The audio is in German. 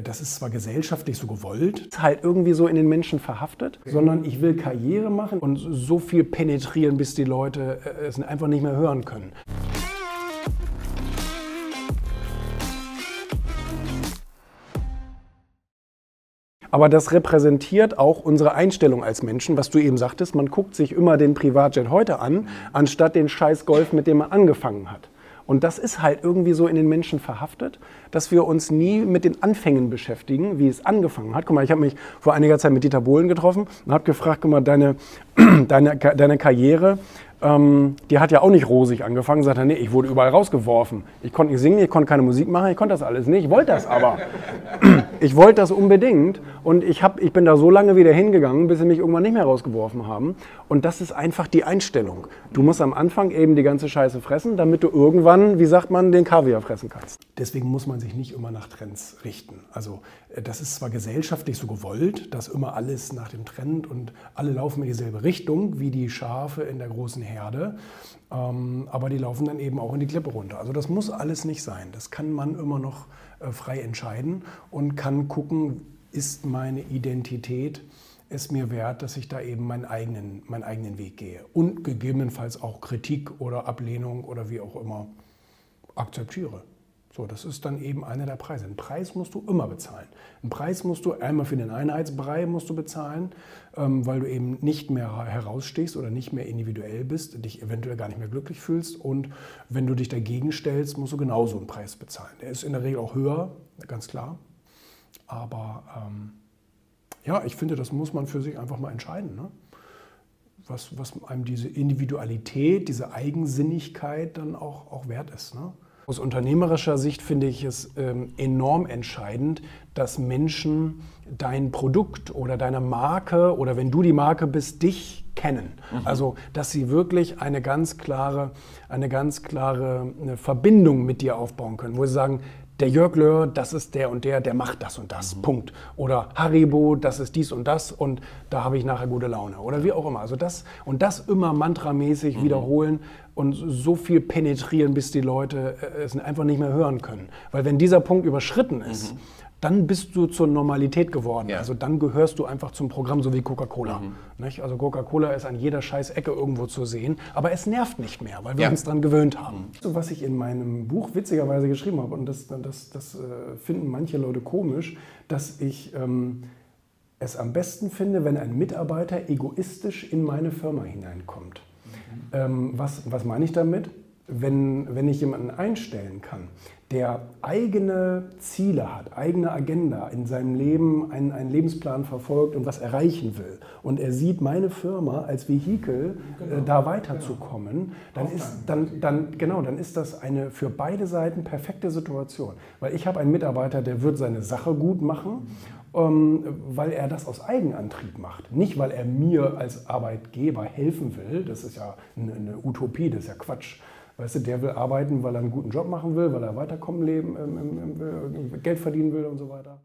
das ist zwar gesellschaftlich so gewollt, halt irgendwie so in den Menschen verhaftet, sondern ich will Karriere machen und so viel penetrieren, bis die Leute äh, es einfach nicht mehr hören können. Aber das repräsentiert auch unsere Einstellung als Menschen, was du eben sagtest. Man guckt sich immer den Privatjet heute an, anstatt den scheiß Golf, mit dem man angefangen hat. Und das ist halt irgendwie so in den Menschen verhaftet, dass wir uns nie mit den Anfängen beschäftigen, wie es angefangen hat. Guck mal, ich habe mich vor einiger Zeit mit Dieter Bohlen getroffen und habe gefragt, guck mal, deine, deine, deine Karriere, ähm, die hat ja auch nicht rosig angefangen. Sagt er, nee, ich wurde überall rausgeworfen. Ich konnte nicht singen, ich konnte keine Musik machen, ich konnte das alles nicht. Ich wollte das aber. ich wollte das unbedingt und ich, hab, ich bin da so lange wieder hingegangen, bis sie mich irgendwann nicht mehr rausgeworfen haben. Und das ist einfach die Einstellung. Du musst am Anfang eben die ganze Scheiße fressen, damit du irgendwann, wie sagt man, den Kaviar fressen kannst. Deswegen muss man sich nicht immer nach Trends richten. Also äh, das ist zwar gesellschaftlich so gewollt, dass immer alles nach dem Trend und alle laufen in dieselbe Richtung wie die Schafe in der großen Herde, ähm, aber die laufen dann eben auch in die Klippe runter. Also das muss alles nicht sein. Das kann man immer noch äh, frei entscheiden und kann gucken, ist meine Identität es mir wert, dass ich da eben meinen eigenen, meinen eigenen Weg gehe und gegebenenfalls auch Kritik oder Ablehnung oder wie auch immer akzeptiere. So, das ist dann eben einer der Preise. Einen Preis musst du immer bezahlen. Einen Preis musst du einmal für den Einheitsbrei musst du bezahlen, ähm, weil du eben nicht mehr herausstehst oder nicht mehr individuell bist, dich eventuell gar nicht mehr glücklich fühlst. Und wenn du dich dagegen stellst, musst du genauso einen Preis bezahlen. Der ist in der Regel auch höher, ganz klar. Aber ähm, ja, ich finde, das muss man für sich einfach mal entscheiden. Ne? Was, was einem diese Individualität, diese Eigensinnigkeit dann auch, auch wert ist. Ne? Aus unternehmerischer Sicht finde ich es ähm, enorm entscheidend, dass Menschen dein Produkt oder deine Marke oder wenn du die Marke bist, dich kennen. Mhm. Also, dass sie wirklich eine ganz klare, eine ganz klare eine Verbindung mit dir aufbauen können, wo sie sagen, der Jörg Löhr, das ist der und der, der macht das und das. Mhm. Punkt. Oder Haribo, das ist dies und das und da habe ich nachher gute Laune. Oder wie auch immer. Also das und das immer mantramäßig mhm. wiederholen und so viel penetrieren, bis die Leute äh, es einfach nicht mehr hören können. Weil wenn dieser Punkt überschritten ist, mhm dann bist du zur Normalität geworden. Ja. Also dann gehörst du einfach zum Programm, so wie Coca-Cola. Mhm. Also Coca-Cola ist an jeder scheiß Ecke irgendwo zu sehen, aber es nervt nicht mehr, weil wir ja. uns daran gewöhnt haben. So, was ich in meinem Buch witzigerweise geschrieben habe, und das, das, das äh, finden manche Leute komisch, dass ich ähm, es am besten finde, wenn ein Mitarbeiter egoistisch in meine Firma hineinkommt. Mhm. Ähm, was, was meine ich damit? Wenn, wenn ich jemanden einstellen kann, der eigene Ziele hat, eigene Agenda in seinem Leben, einen, einen, Lebensplan verfolgt und was erreichen will. Und er sieht meine Firma als Vehikel, äh, genau. äh, da weiterzukommen, dann ist, dann, dann, genau, dann ist das eine für beide Seiten perfekte Situation. Weil ich habe einen Mitarbeiter, der wird seine Sache gut machen, ähm, weil er das aus Eigenantrieb macht. Nicht, weil er mir als Arbeitgeber helfen will, das ist ja eine, eine Utopie, das ist ja Quatsch Weißt du, der will arbeiten, weil er einen guten Job machen will, weil er weiterkommen leben, ähm, ähm, Geld verdienen will und so weiter.